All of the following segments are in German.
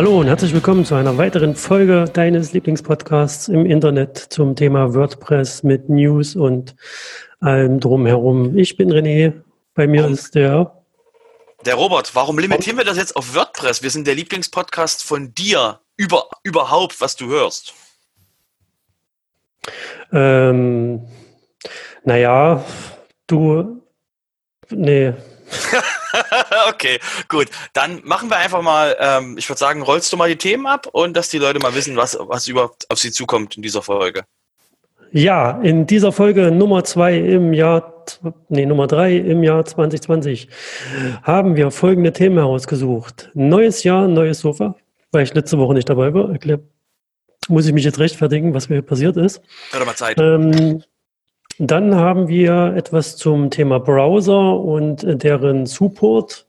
Hallo und herzlich willkommen zu einer weiteren Folge deines Lieblingspodcasts im Internet zum Thema WordPress mit News und allem drumherum. Ich bin René, bei mir warum, ist der. Der Robert, warum limitieren wir das jetzt auf WordPress? Wir sind der Lieblingspodcast von dir über, überhaupt, was du hörst. Ähm, naja, du. Nee. okay, gut. Dann machen wir einfach mal, ähm, ich würde sagen, rollst du mal die Themen ab und dass die Leute mal wissen, was, was überhaupt auf sie zukommt in dieser Folge. Ja, in dieser Folge Nummer zwei im Jahr, nee, Nummer drei im Jahr 2020 haben wir folgende Themen herausgesucht. Neues Jahr, neues Sofa, weil ich letzte Woche nicht dabei war. Muss ich mich jetzt rechtfertigen, was mir passiert ist. Hat mal Zeit. Ähm, dann haben wir etwas zum Thema Browser und deren Support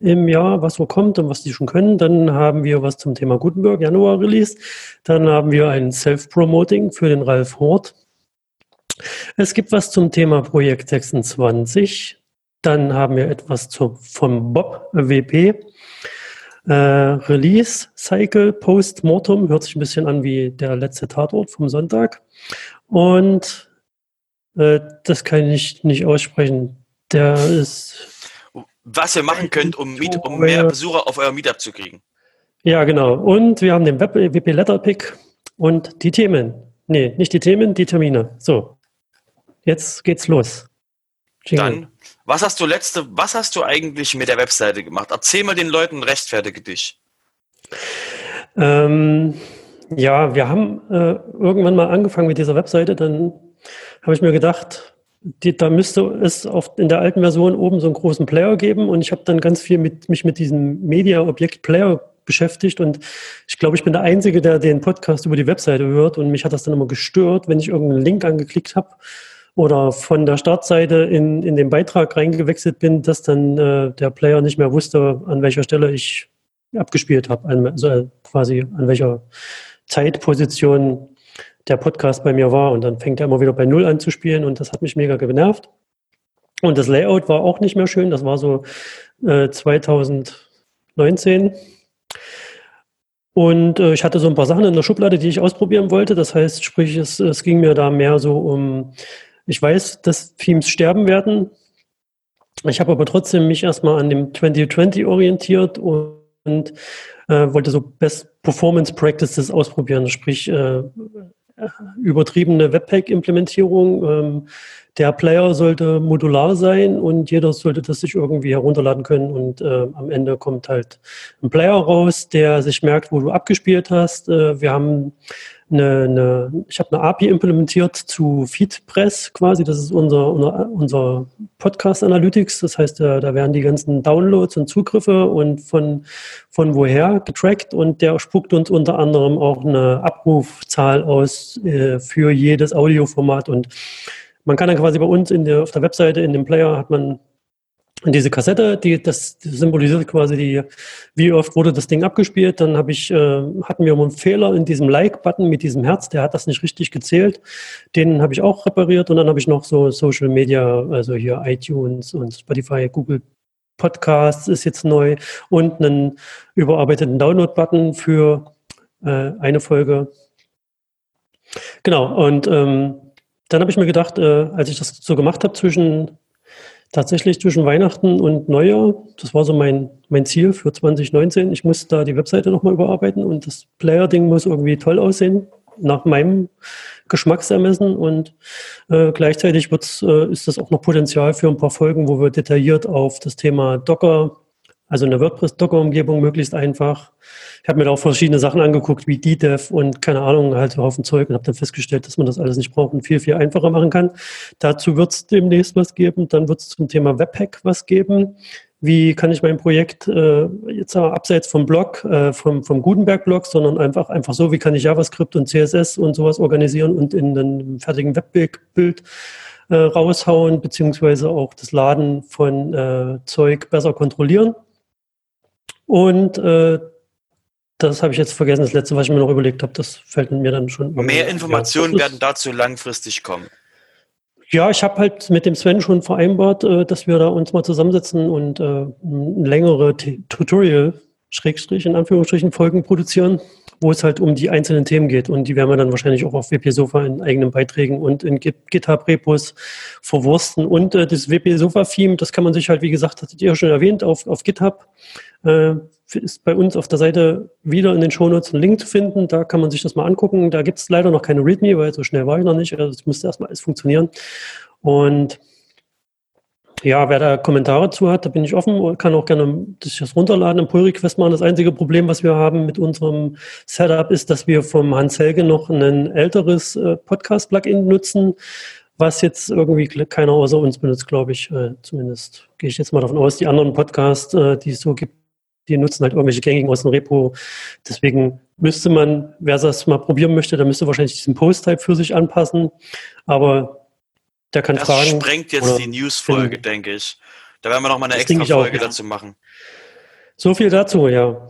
im Jahr, was so kommt und was die schon können. Dann haben wir was zum Thema Gutenberg, Januar Release. Dann haben wir ein Self-Promoting für den Ralf Hort. Es gibt was zum Thema Projekt 26. Dann haben wir etwas zu, vom Bob WP. Äh, Release Cycle Post-Mortem hört sich ein bisschen an wie der letzte Tatort vom Sonntag. Und äh, das kann ich nicht aussprechen. Der ist. Was ihr machen könnt, um, Miet, um mehr Besucher auf euer Meetup zu kriegen. Ja, genau. Und wir haben den WP Letter Pick und die Themen. Nee, nicht die Themen, die Termine. So. Jetzt geht's los. Jingle. Dann, was hast du letzte, was hast du eigentlich mit der Webseite gemacht? Erzähl mal den Leuten, rechtfertige dich. Ähm, ja, wir haben äh, irgendwann mal angefangen mit dieser Webseite, dann habe ich mir gedacht, die, da müsste es auf, in der alten Version oben so einen großen Player geben und ich habe dann ganz viel mit, mich mit diesem Media-Objekt-Player beschäftigt und ich glaube, ich bin der Einzige, der den Podcast über die Webseite hört und mich hat das dann immer gestört, wenn ich irgendeinen Link angeklickt habe oder von der Startseite in, in den Beitrag reingewechselt bin, dass dann äh, der Player nicht mehr wusste, an welcher Stelle ich abgespielt habe, also quasi an welcher Zeitposition der Podcast bei mir war. Und dann fängt er immer wieder bei Null an zu spielen und das hat mich mega genervt. Und das Layout war auch nicht mehr schön. Das war so äh, 2019. Und äh, ich hatte so ein paar Sachen in der Schublade, die ich ausprobieren wollte. Das heißt, sprich, es, es ging mir da mehr so um, ich weiß, dass Themes sterben werden. Ich habe aber trotzdem mich erstmal an dem 2020 orientiert und, äh, wollte so Best Performance Practices ausprobieren, sprich äh, übertriebene Webpack-Implementierung. Ähm, der Player sollte modular sein und jeder sollte das sich irgendwie herunterladen können und äh, am Ende kommt halt ein Player raus, der sich merkt, wo du abgespielt hast. Äh, wir haben eine, eine ich habe eine API implementiert zu FeedPress quasi. Das ist unser, unser Podcast Analytics. Das heißt, da, da werden die ganzen Downloads und Zugriffe und von, von woher getrackt und der spuckt uns unter anderem auch eine Abrufzahl aus äh, für jedes Audioformat und man kann dann quasi bei uns in der, auf der Webseite, in dem Player, hat man diese Kassette, die, das symbolisiert quasi die, wie oft wurde das Ding abgespielt. Dann habe ich, äh, hatten wir einen Fehler in diesem Like-Button mit diesem Herz, der hat das nicht richtig gezählt. Den habe ich auch repariert und dann habe ich noch so Social Media, also hier iTunes und Spotify, Google Podcasts ist jetzt neu und einen überarbeiteten Download-Button für äh, eine Folge. Genau, und ähm, dann habe ich mir gedacht, äh, als ich das so gemacht habe zwischen tatsächlich zwischen Weihnachten und Neujahr, das war so mein, mein Ziel für 2019. Ich muss da die Webseite nochmal überarbeiten und das Player-Ding muss irgendwie toll aussehen, nach meinem Geschmacksermessen. Und äh, gleichzeitig wird's, äh, ist das auch noch Potenzial für ein paar Folgen, wo wir detailliert auf das Thema Docker also eine WordPress-Docker-Umgebung möglichst einfach. Ich habe mir da auch verschiedene Sachen angeguckt, wie DDEV und keine Ahnung, halt so Haufen Zeug und habe dann festgestellt, dass man das alles nicht braucht und viel, viel einfacher machen kann. Dazu wird es demnächst was geben. Dann wird es zum Thema Webpack was geben. Wie kann ich mein Projekt äh, jetzt aber abseits vom Blog, äh, vom, vom Gutenberg-Blog, sondern einfach, einfach so, wie kann ich JavaScript und CSS und sowas organisieren und in einem fertigen Webbild äh, raushauen, beziehungsweise auch das Laden von äh, Zeug besser kontrollieren. Und äh, das habe ich jetzt vergessen, das letzte, was ich mir noch überlegt habe, das fällt mir dann schon. Mehr Informationen ja, werden dazu langfristig kommen. Ja, ich habe halt mit dem Sven schon vereinbart, äh, dass wir da uns mal zusammensetzen und äh, längere Tutorial Schrägstrich in Anführungsstrichen Folgen produzieren, wo es halt um die einzelnen Themen geht. Und die werden wir dann wahrscheinlich auch auf WP Sofa in eigenen Beiträgen und in GitHub-Repos verwursten. Und äh, das WP Sofa-Theme, das kann man sich halt, wie gesagt, hattet ihr ja schon erwähnt, auf, auf GitHub. Äh, ist bei uns auf der Seite wieder in den Shownotes ein Link zu finden. Da kann man sich das mal angucken. Da gibt es leider noch keine README, weil so schnell war ich noch nicht. Also es musste erstmal alles funktionieren. Und ja, wer da Kommentare zu hat, da bin ich offen, kann auch gerne sich das runterladen, im Pull-Request machen. Das einzige Problem, was wir haben mit unserem Setup, ist, dass wir vom Hans Helge noch ein älteres äh, Podcast-Plugin nutzen, was jetzt irgendwie keiner außer uns benutzt, glaube ich. Äh, zumindest gehe ich jetzt mal davon aus. Die anderen Podcasts, äh, die es so gibt, die nutzen halt irgendwelche gängigen aus dem Repo. Deswegen müsste man, wer das mal probieren möchte, der müsste wahrscheinlich diesen Post-Type für sich anpassen. Aber der kann das fragen. Das sprengt jetzt die News-Folge, denke ich. Da werden wir noch mal eine extra Folge auch, dazu machen. So viel dazu, ja.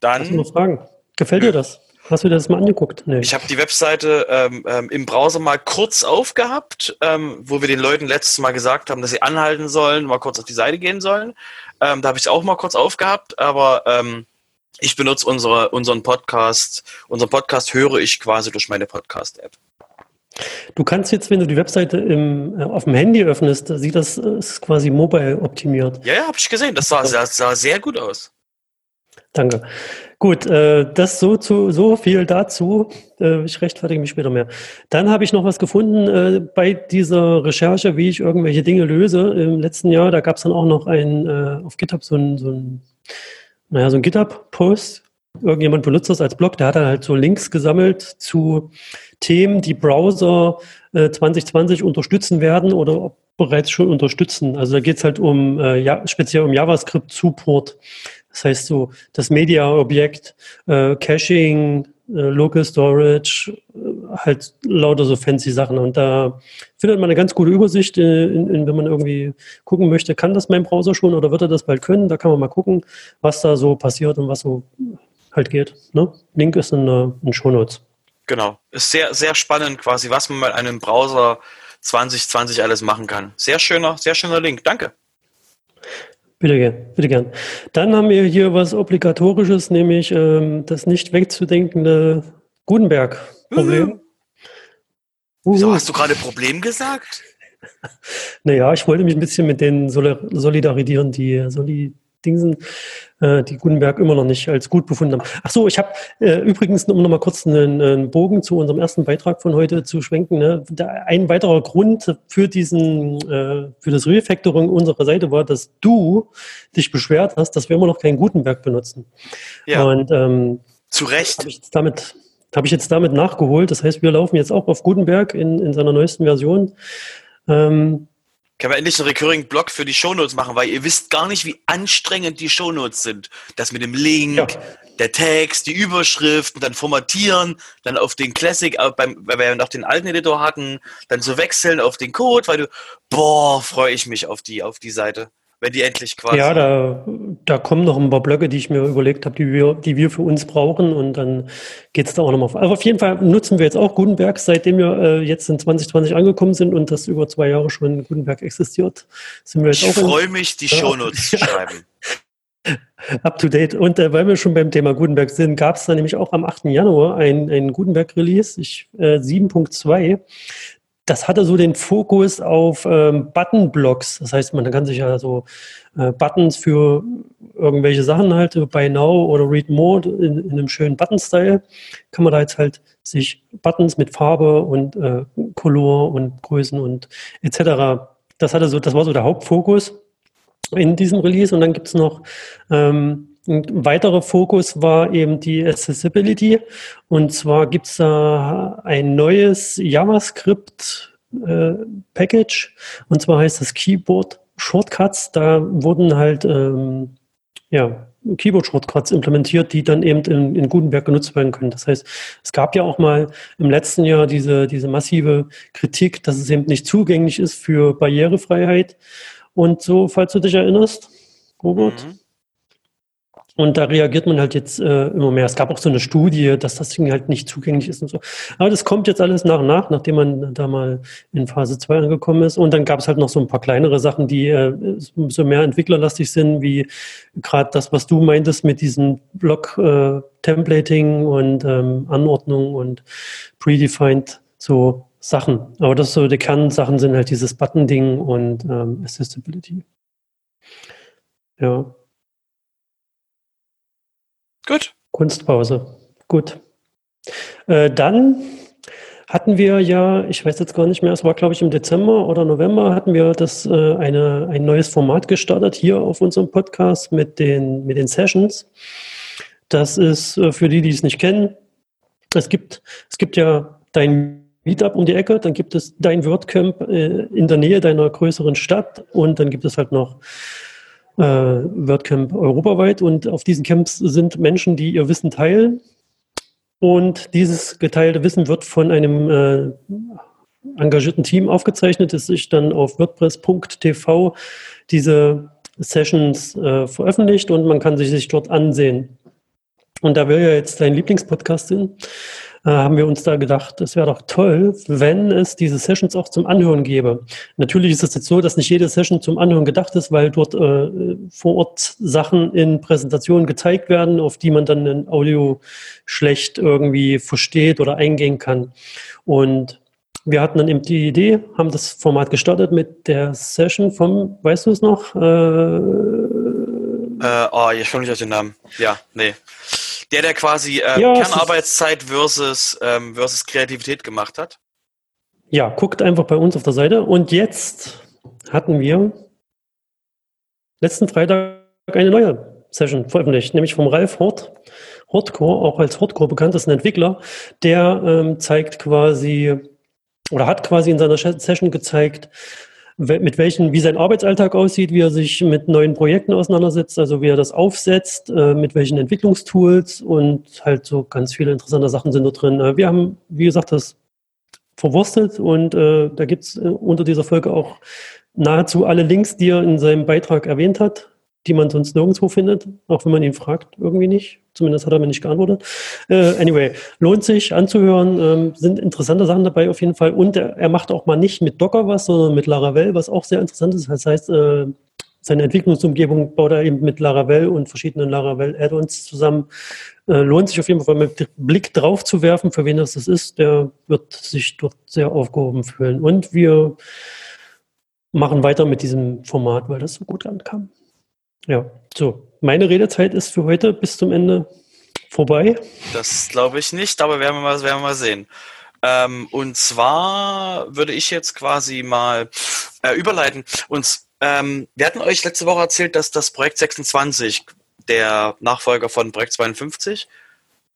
Dann. Hast du noch Fragen? Gefällt dir das? Hast du dir das mal angeguckt? Nee. Ich habe die Webseite ähm, ähm, im Browser mal kurz aufgehabt, ähm, wo wir den Leuten letztes Mal gesagt haben, dass sie anhalten sollen, mal kurz auf die Seite gehen sollen. Ähm, da habe ich es auch mal kurz aufgehabt, aber ähm, ich benutze unsere, unseren Podcast. Unseren Podcast höre ich quasi durch meine Podcast-App. Du kannst jetzt, wenn du die Webseite im, äh, auf dem Handy öffnest, sieht das äh, ist quasi mobile optimiert. Ja, ja, habe ich gesehen. Das sah, sah, sah sehr gut aus. Danke. Gut, äh, das so zu so viel dazu. Äh, ich rechtfertige mich später mehr. Dann habe ich noch was gefunden äh, bei dieser Recherche, wie ich irgendwelche Dinge löse. Im letzten Jahr, da gab es dann auch noch ein äh, auf GitHub so ein, so ein naja, so ein GitHub-Post. Irgendjemand benutzt das als Blog, der hat dann halt so Links gesammelt zu Themen, die Browser 2020 unterstützen werden oder bereits schon unterstützen. Also da geht es halt um ja, speziell um JavaScript-Support. Das heißt so, das Media-Objekt, äh, Caching, äh, Local Storage, äh, halt lauter so fancy Sachen. Und da findet man eine ganz gute Übersicht, äh, in, in, wenn man irgendwie gucken möchte, kann das mein Browser schon oder wird er das bald können? Da kann man mal gucken, was da so passiert und was so halt geht. Ne? Link ist in, den Show Notes. Genau. Ist sehr, sehr spannend quasi, was man mit einem Browser 2020 alles machen kann. Sehr schöner, sehr schöner Link. Danke. Bitte gern, bitte gern. Dann haben wir hier was Obligatorisches, nämlich ähm, das nicht wegzudenkende Gutenberg-Problem. Wieso hast du gerade Problem gesagt? naja, ich wollte mich ein bisschen mit denen solidarisieren, die Soli Dingsen, äh, die Gutenberg immer noch nicht als gut befunden haben. Ach so, ich habe äh, übrigens, um noch mal kurz einen, einen, Bogen zu unserem ersten Beitrag von heute zu schwenken. Ne? ein weiterer Grund für diesen, äh, für das Refactoring unserer Seite war, dass du dich beschwert hast, dass wir immer noch kein Gutenberg benutzen. Ja. Und ähm, zu Recht. Habe ich jetzt damit habe ich jetzt damit nachgeholt. Das heißt, wir laufen jetzt auch auf Gutenberg in, in seiner neuesten Version. Ähm, können wir endlich einen Recurring-Blog für die Shownotes machen, weil ihr wisst gar nicht, wie anstrengend die Shownotes sind. Das mit dem Link, ja. der Text, die Überschrift, dann formatieren, dann auf den Classic, äh, beim, weil wir noch den alten Editor hatten, dann zu wechseln auf den Code, weil du, boah, freue ich mich auf die, auf die Seite wenn die endlich quasi. Ja, da, da kommen noch ein paar Blöcke, die ich mir überlegt habe, die wir, die wir für uns brauchen und dann geht es da auch nochmal. Aber auf jeden Fall nutzen wir jetzt auch Gutenberg, seitdem wir äh, jetzt in 2020 angekommen sind und das über zwei Jahre schon Gutenberg existiert. Sind wir jetzt ich freue mich, die Shownotes zu schreiben. Up to date. Und äh, weil wir schon beim Thema Gutenberg sind, gab es da nämlich auch am 8. Januar ein, ein Gutenberg-Release, äh, 7.2 das hatte so den Fokus auf ähm, Button-Blocks. Das heißt, man kann sich ja so äh, Buttons für irgendwelche Sachen halt bei Now oder Read More in, in einem schönen Button-Style kann man da jetzt halt sich Buttons mit Farbe und äh, Color und Größen und etc. Das hatte so, das war so der Hauptfokus in diesem Release. Und dann gibt es noch ähm, ein weiterer Fokus war eben die Accessibility. Und zwar gibt es da ein neues JavaScript-Package. Äh, und zwar heißt das Keyboard Shortcuts. Da wurden halt ähm, ja, Keyboard-Shortcuts implementiert, die dann eben in, in, Gutenberg genutzt werden können. Das heißt, es gab ja auch mal im letzten Jahr diese, diese massive Kritik, dass es eben nicht zugänglich ist für Barrierefreiheit. Und so, falls du dich erinnerst, Robert, mhm Und da reagiert man halt jetzt äh, immer mehr. Es gab auch so eine Studie, dass das Ding halt nicht zugänglich ist und so. Aber das kommt jetzt alles nach und nach, nachdem man da mal in Phase 2 angekommen ist. Und dann gab es halt noch so ein paar kleinere Sachen, die äh, so mehr entwicklerlastig sind, wie gerade das, was du meintest mit diesem Block-Templating äh, und ähm, Anordnung und predefined so Sachen. Aber das so die Kernsachen sind halt dieses Button-Ding und ähm, Accessibility. Ja. Gut. Kunstpause. Gut. Äh, dann hatten wir ja, ich weiß jetzt gar nicht mehr, es war glaube ich im Dezember oder November, hatten wir das äh, eine, ein neues Format gestartet hier auf unserem Podcast mit den, mit den Sessions. Das ist äh, für die, die es nicht kennen. Es gibt, es gibt ja dein Meetup um die Ecke, dann gibt es dein WordCamp äh, in der Nähe deiner größeren Stadt und dann gibt es halt noch äh, WordCamp europaweit und auf diesen Camps sind Menschen, die ihr Wissen teilen. Und dieses geteilte Wissen wird von einem äh, engagierten Team aufgezeichnet, das sich dann auf WordPress.tv diese Sessions äh, veröffentlicht und man kann sich, sich dort ansehen. Und da wir ja jetzt dein Lieblingspodcast äh, haben wir uns da gedacht, es wäre doch toll, wenn es diese Sessions auch zum Anhören gäbe. Natürlich ist es jetzt so, dass nicht jede Session zum Anhören gedacht ist, weil dort äh, vor Ort Sachen in Präsentationen gezeigt werden, auf die man dann in Audio schlecht irgendwie versteht oder eingehen kann. Und wir hatten dann eben die Idee, haben das Format gestartet mit der Session vom, weißt du es noch? Äh, äh, oh, ich komme nicht auf den Namen. Ja, nee. Der, der quasi äh, ja, Kernarbeitszeit versus, ähm, versus Kreativität gemacht hat. Ja, guckt einfach bei uns auf der Seite. Und jetzt hatten wir letzten Freitag eine neue Session veröffentlicht, nämlich vom Ralf Hort. Hortcore, auch als Hortcore bekannt, ist ein Entwickler, der ähm, zeigt quasi oder hat quasi in seiner Session gezeigt, mit welchen, wie sein Arbeitsalltag aussieht, wie er sich mit neuen Projekten auseinandersetzt, also wie er das aufsetzt, äh, mit welchen Entwicklungstools und halt so ganz viele interessante Sachen sind da drin. Äh, wir haben, wie gesagt, das verwurstet und äh, da gibt's äh, unter dieser Folge auch nahezu alle Links, die er in seinem Beitrag erwähnt hat die man sonst nirgendwo findet, auch wenn man ihn fragt, irgendwie nicht. Zumindest hat er mir nicht geantwortet. Äh, anyway, lohnt sich anzuhören, ähm, sind interessante Sachen dabei auf jeden Fall. Und er, er, macht auch mal nicht mit Docker was, sondern mit Laravel, was auch sehr interessant ist. Das heißt, äh, seine Entwicklungsumgebung baut er eben mit Laravel und verschiedenen Laravel-Add-ons zusammen. Äh, lohnt sich auf jeden Fall mit Blick drauf zu werfen, für wen das, das ist. Der wird sich dort sehr aufgehoben fühlen. Und wir machen weiter mit diesem Format, weil das so gut ankam. Ja, so. Meine Redezeit ist für heute bis zum Ende vorbei. Das glaube ich nicht, aber werden wir mal, werden wir mal sehen. Ähm, und zwar würde ich jetzt quasi mal äh, überleiten. Und ähm, wir hatten euch letzte Woche erzählt, dass das Projekt 26, der Nachfolger von Projekt 52,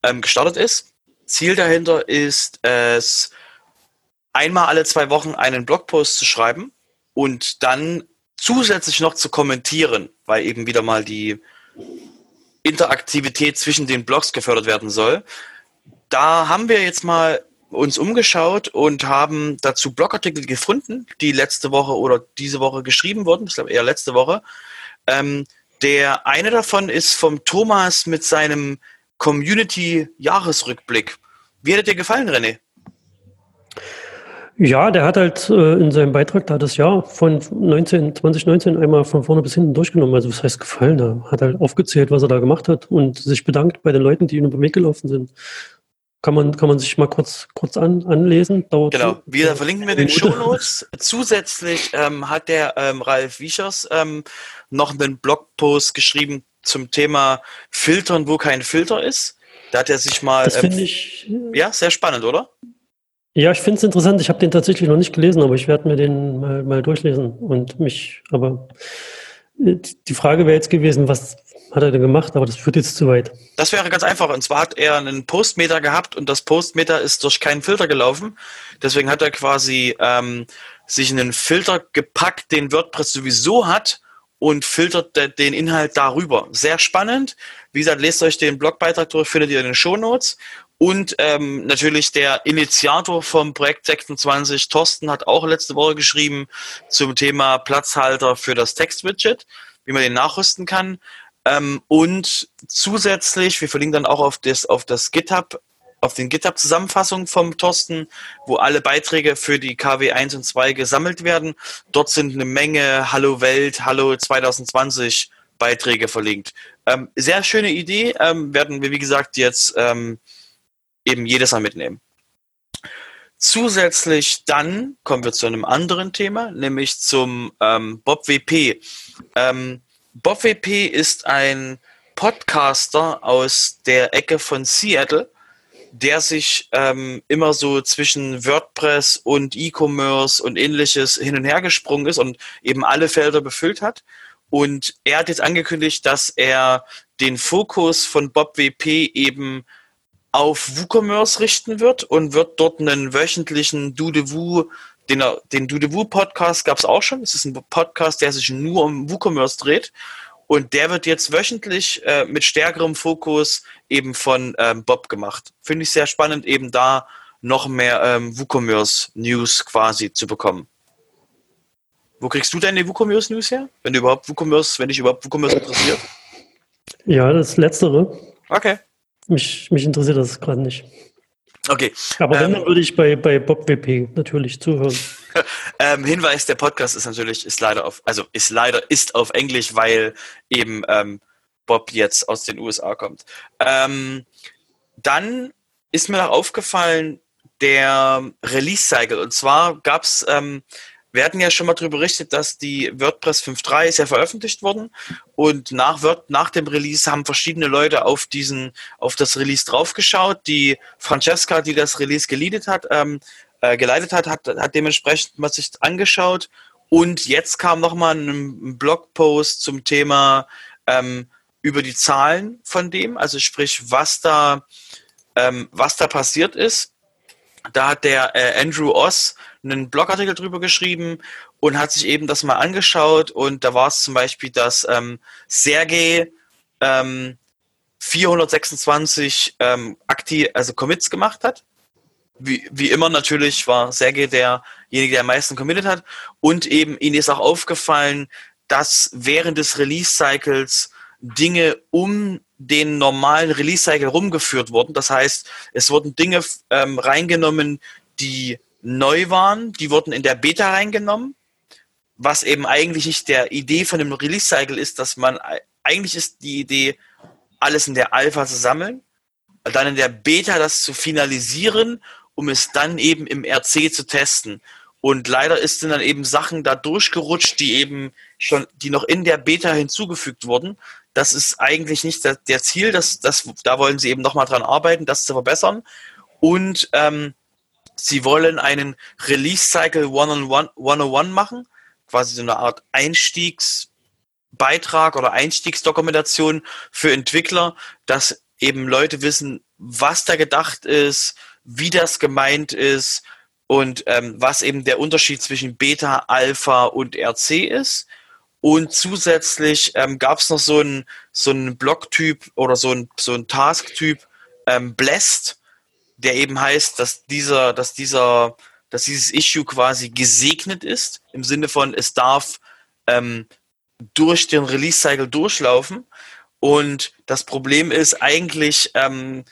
ähm, gestartet ist. Ziel dahinter ist es, einmal alle zwei Wochen einen Blogpost zu schreiben und dann zusätzlich noch zu kommentieren, weil eben wieder mal die Interaktivität zwischen den Blogs gefördert werden soll. Da haben wir jetzt mal uns umgeschaut und haben dazu Blogartikel gefunden, die letzte Woche oder diese Woche geschrieben wurden. Ich glaube eher letzte Woche. Ähm, der eine davon ist vom Thomas mit seinem Community-Jahresrückblick. Wie hat dir gefallen, René? Ja, der hat halt äh, in seinem Beitrag da das Jahr von 19, 2019 einmal von vorne bis hinten durchgenommen. Also was heißt gefallen? Er hat halt aufgezählt, was er da gemacht hat und sich bedankt bei den Leuten, die ihm über den Weg gelaufen sind. Kann man, kann man sich mal kurz, kurz an, anlesen. Dauert genau, wir verlinken wir den Shownotes. Zusätzlich ähm, hat der ähm, Ralf Wiechers ähm, noch einen Blogpost geschrieben zum Thema Filtern, wo kein Filter ist. Da hat er sich mal. Das finde ähm, ich. Ja, sehr spannend, oder? Ja, ich finde es interessant. Ich habe den tatsächlich noch nicht gelesen, aber ich werde mir den mal, mal durchlesen und mich, aber äh, die Frage wäre jetzt gewesen, was hat er denn gemacht, aber das führt jetzt zu weit. Das wäre ganz einfach. Und zwar hat er einen Postmeter gehabt und das Postmeter ist durch keinen Filter gelaufen. Deswegen hat er quasi ähm, sich einen Filter gepackt, den WordPress sowieso hat und filtert den Inhalt darüber. Sehr spannend. Wie gesagt, lest euch den Blogbeitrag durch, findet ihr in den Shownotes. Und ähm, natürlich der Initiator vom Projekt 26, Thorsten, hat auch letzte Woche geschrieben zum Thema Platzhalter für das Textwidget, wie man den nachrüsten kann. Ähm, und zusätzlich, wir verlinken dann auch auf das, auf das GitHub, auf den GitHub-Zusammenfassung vom Thorsten, wo alle Beiträge für die KW 1 und 2 gesammelt werden. Dort sind eine Menge Hallo Welt, Hallo 2020 Beiträge verlinkt. Ähm, sehr schöne Idee, ähm, werden wir, wie gesagt, jetzt ähm, eben jedes Mal mitnehmen. Zusätzlich dann kommen wir zu einem anderen Thema, nämlich zum ähm, Bob WP. Ähm, Bob WP ist ein Podcaster aus der Ecke von Seattle, der sich ähm, immer so zwischen WordPress und E-Commerce und ähnliches hin und her gesprungen ist und eben alle Felder befüllt hat. Und er hat jetzt angekündigt, dass er den Fokus von Bob WP eben auf WooCommerce richten wird und wird dort einen wöchentlichen Dudewoo, den, den Dudewoo Podcast gab es auch schon. Es ist ein Podcast, der sich nur um WooCommerce dreht. Und der wird jetzt wöchentlich äh, mit stärkerem Fokus eben von ähm, Bob gemacht. Finde ich sehr spannend, eben da noch mehr ähm, WooCommerce News quasi zu bekommen. Wo kriegst du deine WooCommerce News her? Wenn du überhaupt WooCommerce, wenn dich überhaupt WooCommerce interessiert? Ja, das Letztere. Okay. Mich, mich interessiert das gerade nicht. Okay. Aber wenn, ähm, dann würde ich bei, bei Bob WP natürlich zuhören. ähm, Hinweis, der Podcast ist natürlich, ist leider auf, also ist leider, ist auf Englisch, weil eben ähm, Bob jetzt aus den USA kommt. Ähm, dann ist mir noch aufgefallen, der Release-Cycle. Und zwar gab es ähm, wir hatten ja schon mal darüber berichtet, dass die WordPress 5.3 ist ja veröffentlicht worden und nach, Word, nach dem Release haben verschiedene Leute auf diesen, auf das Release draufgeschaut. Die Francesca, die das Release geleadet hat, ähm, äh, geleitet hat, hat, hat dementsprechend mal sich angeschaut und jetzt kam nochmal ein, Blogpost zum Thema ähm, über die Zahlen von dem, also sprich, was da, ähm, was da passiert ist. Da hat der äh, Andrew Oss einen Blogartikel drüber geschrieben und hat sich eben das mal angeschaut und da war es zum Beispiel, dass ähm, Sergei ähm, 426 ähm, aktiv, also Commits gemacht hat. Wie, wie immer natürlich war Sergei derjenige, der am meisten committed hat. Und eben ihnen ist auch aufgefallen, dass während des Release-Cycles Dinge um den normalen Release-Cycle rumgeführt wurden. Das heißt, es wurden Dinge ähm, reingenommen, die neu waren, die wurden in der Beta reingenommen, was eben eigentlich nicht der Idee von dem Release-Cycle ist, dass man, eigentlich ist die Idee, alles in der Alpha zu sammeln, dann in der Beta das zu finalisieren, um es dann eben im RC zu testen. Und leider ist sind dann eben Sachen da durchgerutscht, die eben schon, die noch in der Beta hinzugefügt wurden. Das ist eigentlich nicht der, der Ziel, das, das, da wollen sie eben nochmal dran arbeiten, das zu verbessern. Und ähm, Sie wollen einen Release Cycle 101 machen, quasi so eine Art Einstiegsbeitrag oder Einstiegsdokumentation für Entwickler, dass eben Leute wissen, was da gedacht ist, wie das gemeint ist und ähm, was eben der Unterschied zwischen Beta, Alpha und RC ist. Und zusätzlich ähm, gab es noch so einen so einen Blocktyp oder so einen so einen Task-Typ ähm, Blessed, der eben heißt, dass dieser, dass dieser, dass dieses Issue quasi gesegnet ist, im Sinne von, es darf ähm, durch den Release-Cycle durchlaufen. Und das Problem ist eigentlich, ähm,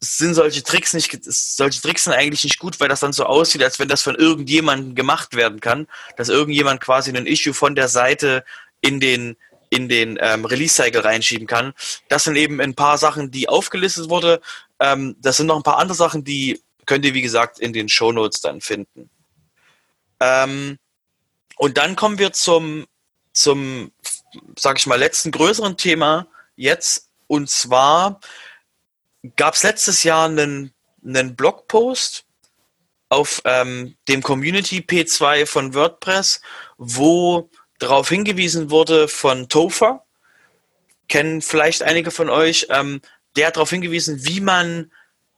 sind solche Tricks nicht, solche Tricks sind eigentlich nicht gut, weil das dann so aussieht, als wenn das von irgendjemandem gemacht werden kann, dass irgendjemand quasi ein Issue von der Seite in den in den ähm, Release-Cycle reinschieben kann. Das sind eben ein paar Sachen, die aufgelistet wurde. Ähm, das sind noch ein paar andere Sachen, die könnt ihr, wie gesagt, in den Show Notes dann finden. Ähm, und dann kommen wir zum, zum, sag ich mal, letzten größeren Thema jetzt. Und zwar gab es letztes Jahr einen, einen Blogpost auf ähm, dem Community P2 von WordPress, wo darauf hingewiesen wurde von Tofa, kennen vielleicht einige von euch, ähm, der hat darauf hingewiesen, wie man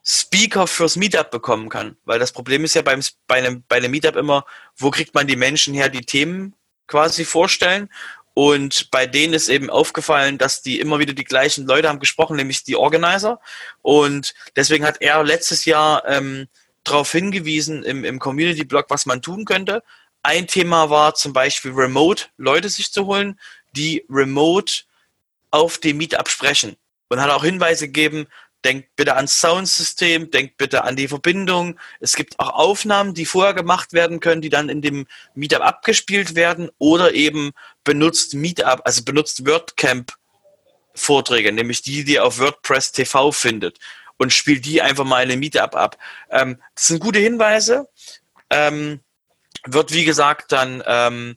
Speaker fürs Meetup bekommen kann. Weil das Problem ist ja beim, bei, einem, bei einem Meetup immer, wo kriegt man die Menschen her, die Themen quasi vorstellen. Und bei denen ist eben aufgefallen, dass die immer wieder die gleichen Leute haben gesprochen, nämlich die Organizer. Und deswegen hat er letztes Jahr ähm, darauf hingewiesen im, im Community-Blog, was man tun könnte. Ein Thema war zum Beispiel Remote Leute sich zu holen, die remote auf dem Meetup sprechen und hat auch Hinweise gegeben, denkt bitte ans Soundsystem, denkt bitte an die Verbindung. Es gibt auch Aufnahmen, die vorher gemacht werden können, die dann in dem Meetup abgespielt werden oder eben benutzt Meetup, also benutzt WordCamp Vorträge, nämlich die, die ihr auf WordPress TV findet und spielt die einfach mal in einem Meetup ab. Ähm, das sind gute Hinweise. Ähm, wird, wie gesagt, dann, ähm,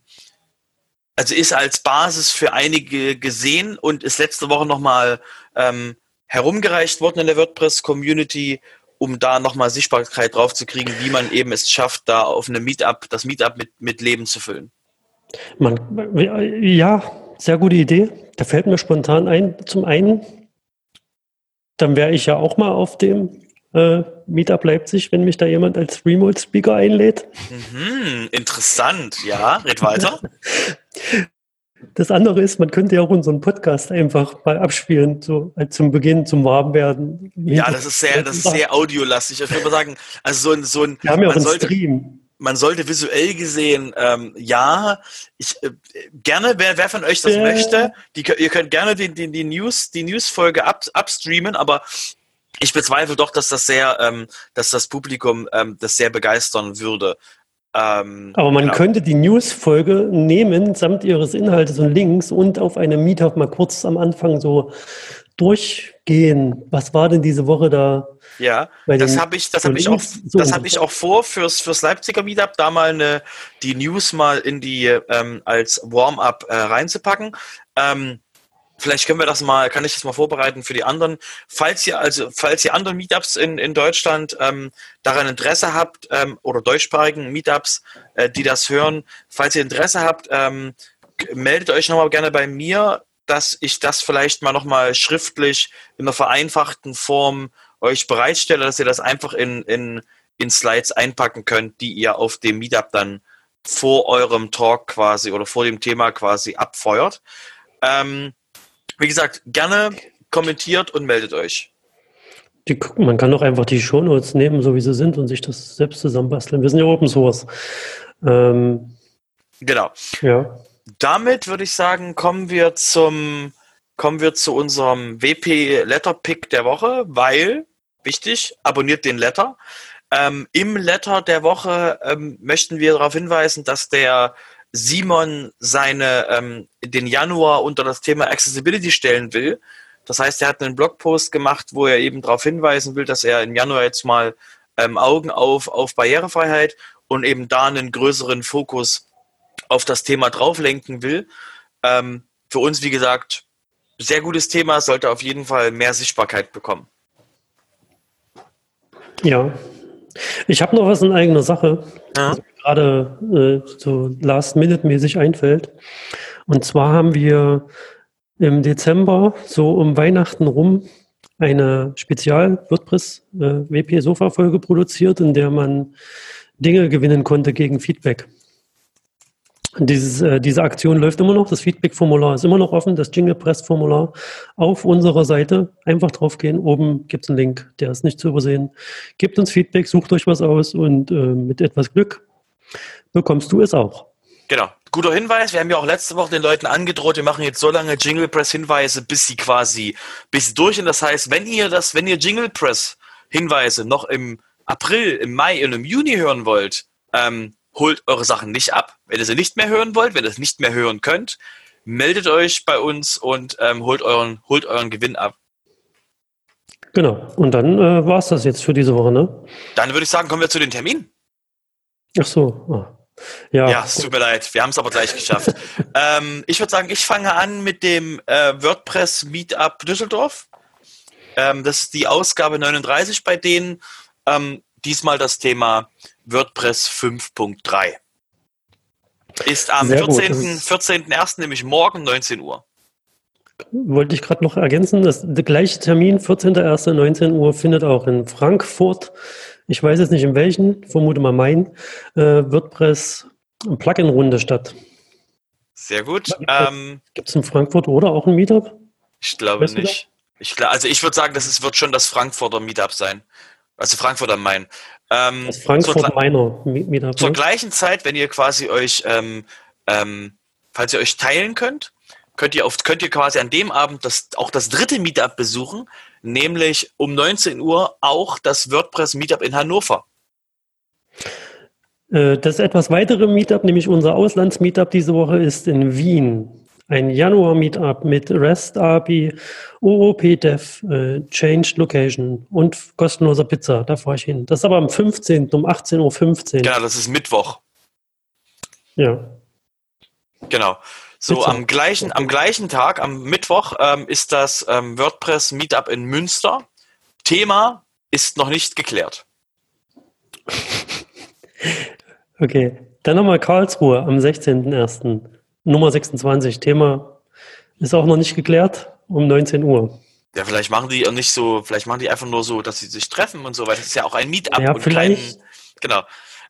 also ist als Basis für einige gesehen und ist letzte Woche nochmal ähm, herumgereicht worden in der WordPress-Community, um da nochmal Sichtbarkeit drauf zu kriegen, wie man eben es schafft, da auf einem Meetup, das Meetup mit, mit Leben zu füllen. Man, ja, sehr gute Idee. Da fällt mir spontan ein, zum einen, dann wäre ich ja auch mal auf dem äh, Meetup Leipzig, wenn mich da jemand als Remote Speaker einlädt. Mhm, interessant, ja, red weiter. Das andere ist, man könnte ja auch unseren Podcast einfach mal abspielen, so als zum Beginn, zum Warmwerden. Ja, das ist sehr, das ist sehr audiolastig. Ich würde mal sagen, also so ein, so ein, Wir haben ja auch einen sollte, Stream. Man sollte visuell gesehen, ähm, ja, ich äh, gerne, wer, wer von euch das äh. möchte, die, ihr könnt gerne die, die, die News, die Newsfolge ab, abstreamen, aber ich bezweifle doch, dass das sehr, ähm, dass das Publikum ähm, das sehr begeistern würde. Ähm, Aber man genau. könnte die News-Folge nehmen, samt ihres Inhaltes und Links und auf einem Meetup mal kurz am Anfang so durchgehen. Was war denn diese Woche da? Ja, das habe ich, das habe ich auch, das habe ich auch vor fürs fürs Leipziger Meetup, da mal eine die News mal in die ähm, als Warm-up äh, reinzupacken. Ähm, Vielleicht können wir das mal, kann ich das mal vorbereiten für die anderen. Falls ihr also, falls ihr andere Meetups in, in Deutschland ähm, daran Interesse habt ähm, oder deutschsprachigen Meetups, äh, die das hören, falls ihr Interesse habt, ähm, meldet euch nochmal gerne bei mir, dass ich das vielleicht mal nochmal schriftlich in einer vereinfachten Form euch bereitstelle, dass ihr das einfach in, in, in Slides einpacken könnt, die ihr auf dem Meetup dann vor eurem Talk quasi oder vor dem Thema quasi abfeuert. Ähm, wie gesagt, gerne kommentiert und meldet euch. Die, man kann doch einfach die Shownotes nehmen, so wie sie sind, und sich das selbst zusammenbasteln. Wir sind ja Open Source. Ähm, genau. Ja. Damit würde ich sagen, kommen wir zum kommen wir zu unserem WP Letter Pick der Woche, weil wichtig, abonniert den Letter. Ähm, Im Letter der Woche ähm, möchten wir darauf hinweisen, dass der Simon seine, ähm, den Januar unter das Thema Accessibility stellen will. Das heißt, er hat einen Blogpost gemacht, wo er eben darauf hinweisen will, dass er im Januar jetzt mal ähm, Augen auf, auf Barrierefreiheit und eben da einen größeren Fokus auf das Thema drauflenken will. Ähm, für uns, wie gesagt, sehr gutes Thema, sollte auf jeden Fall mehr Sichtbarkeit bekommen. Ja, ich habe noch was in eigener Sache. Ja. Also gerade äh, so last-minute-mäßig einfällt. Und zwar haben wir im Dezember so um Weihnachten rum eine Spezial-WordPress-WP-Sofa-Folge äh, produziert, in der man Dinge gewinnen konnte gegen Feedback. Dieses, äh, diese Aktion läuft immer noch. Das Feedback-Formular ist immer noch offen. Das Jingle Press-Formular auf unserer Seite. Einfach draufgehen. Oben gibt es einen Link, der ist nicht zu übersehen. Gebt uns Feedback, sucht euch was aus und äh, mit etwas Glück bekommst du es auch. Genau. Guter Hinweis. Wir haben ja auch letzte Woche den Leuten angedroht, wir machen jetzt so lange Jingle Press Hinweise, bis sie quasi, bis sie durch sind. Das heißt, wenn ihr das, wenn ihr Jingle Press Hinweise noch im April, im Mai und im Juni hören wollt, ähm, holt eure Sachen nicht ab. Wenn ihr sie nicht mehr hören wollt, wenn ihr es nicht mehr hören könnt, meldet euch bei uns und ähm, holt, euren, holt euren Gewinn ab. Genau. Und dann äh, war es das jetzt für diese Woche, ne? Dann würde ich sagen, kommen wir zu den Terminen. Ach so. Ah. Ja. ja, es tut mir leid. Wir haben es aber gleich geschafft. ähm, ich würde sagen, ich fange an mit dem äh, WordPress Meetup Düsseldorf. Ähm, das ist die Ausgabe 39 bei denen. Ähm, diesmal das Thema WordPress 5.3. Ist am 14.01., 14 nämlich morgen 19 Uhr. Wollte ich gerade noch ergänzen, dass der gleiche Termin, 14.01. 19 Uhr, findet auch in Frankfurt ich weiß jetzt nicht in welchen, vermute mal mein, äh, WordPress Plugin-Runde statt. Sehr gut. Ähm, Gibt es in Frankfurt oder auch ein Meetup? Ich glaube weißt nicht. Ich, also ich würde sagen, das ist, wird schon das Frankfurter Meetup sein. Also Frankfurt am Main. Ähm, das Frankfurt Meiner Meetup. Zur ne? gleichen Zeit, wenn ihr quasi euch, ähm, ähm, falls ihr euch teilen könnt, könnt ihr, auf, könnt ihr quasi an dem Abend das, auch das dritte Meetup besuchen, nämlich um 19 Uhr auch das WordPress Meetup in Hannover. Äh, das etwas weitere Meetup, nämlich unser Auslands-Meetup diese Woche, ist in Wien. Ein Januar-Meetup mit REST API, OOP Dev, äh, Changed Location und kostenloser Pizza. Da fahre ich hin. Das ist aber am 15. um 18.15 Uhr. Genau, das ist Mittwoch. Ja. Genau. So, am gleichen, am gleichen Tag, am Mittwoch, ähm, ist das ähm, WordPress Meetup in Münster. Thema ist noch nicht geklärt. Okay, dann nochmal Karlsruhe am 16.01. Nummer 26. Thema ist auch noch nicht geklärt, um 19 Uhr. Ja, vielleicht machen die nicht so, vielleicht machen die einfach nur so, dass sie sich treffen und so, weil das ist ja auch ein Meetup ja, und vielleicht, kein, genau.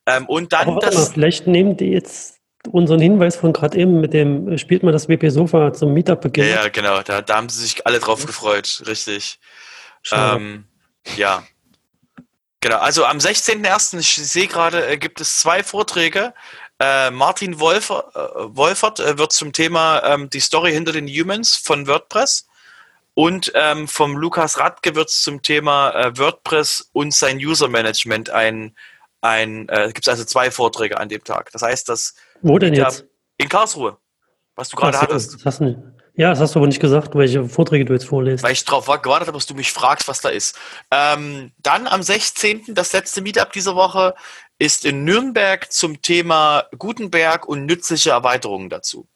Ähm, und dann aber das. Mal, vielleicht nehmen die jetzt unseren Hinweis von gerade eben mit dem, äh, spielt man das WP Sofa zum Meetup beginnen. Ja, ja, genau, da, da haben sie sich alle drauf gefreut, richtig. Ähm, ja. Genau, also am 16.01., ich sehe gerade, äh, gibt es zwei Vorträge. Äh, Martin Wolfer, äh, Wolfert äh, wird zum Thema ähm, die Story hinter den Humans von WordPress und ähm, vom Lukas Radke wird es zum Thema äh, WordPress und sein User Management ein, ein äh, gibt es also zwei Vorträge an dem Tag. Das heißt, dass wo denn jetzt? In Karlsruhe, was du gerade hattest. Das hast du, ja, das hast du aber nicht gesagt, welche Vorträge du jetzt vorlesest. Weil ich darauf gewartet habe, dass du mich fragst, was da ist. Ähm, dann am 16., das letzte Meetup dieser Woche, ist in Nürnberg zum Thema Gutenberg und nützliche Erweiterungen dazu.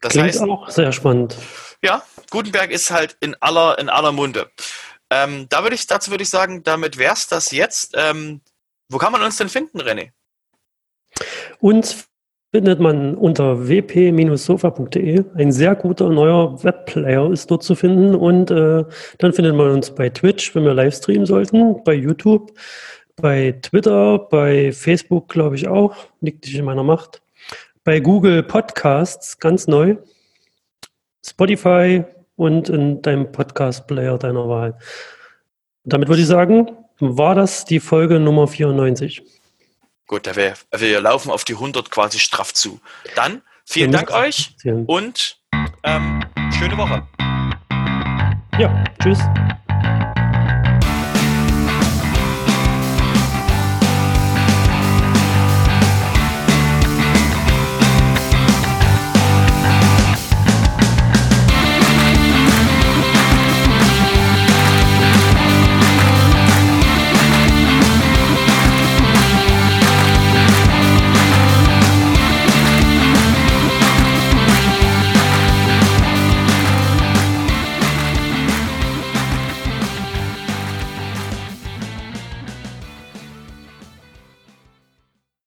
Das Klingt heißt, auch sehr spannend. Ja, Gutenberg ist halt in aller, in aller Munde. Ähm, da würde ich, dazu würde ich sagen, damit wäre es das jetzt. Ähm, wo kann man uns denn finden, René? Uns findet man unter wp-sofa.de. Ein sehr guter neuer Webplayer ist dort zu finden. Und äh, dann findet man uns bei Twitch, wenn wir live streamen sollten, bei YouTube, bei Twitter, bei Facebook, glaube ich auch. Liegt nicht in meiner Macht. Bei Google Podcasts, ganz neu. Spotify und in deinem Podcast-Player deiner Wahl. Damit würde ich sagen, war das die Folge Nummer 94. Gut, da wir, wir laufen auf die 100 quasi straff zu. Dann vielen Dank euch und ähm, schöne Woche. Ja, tschüss.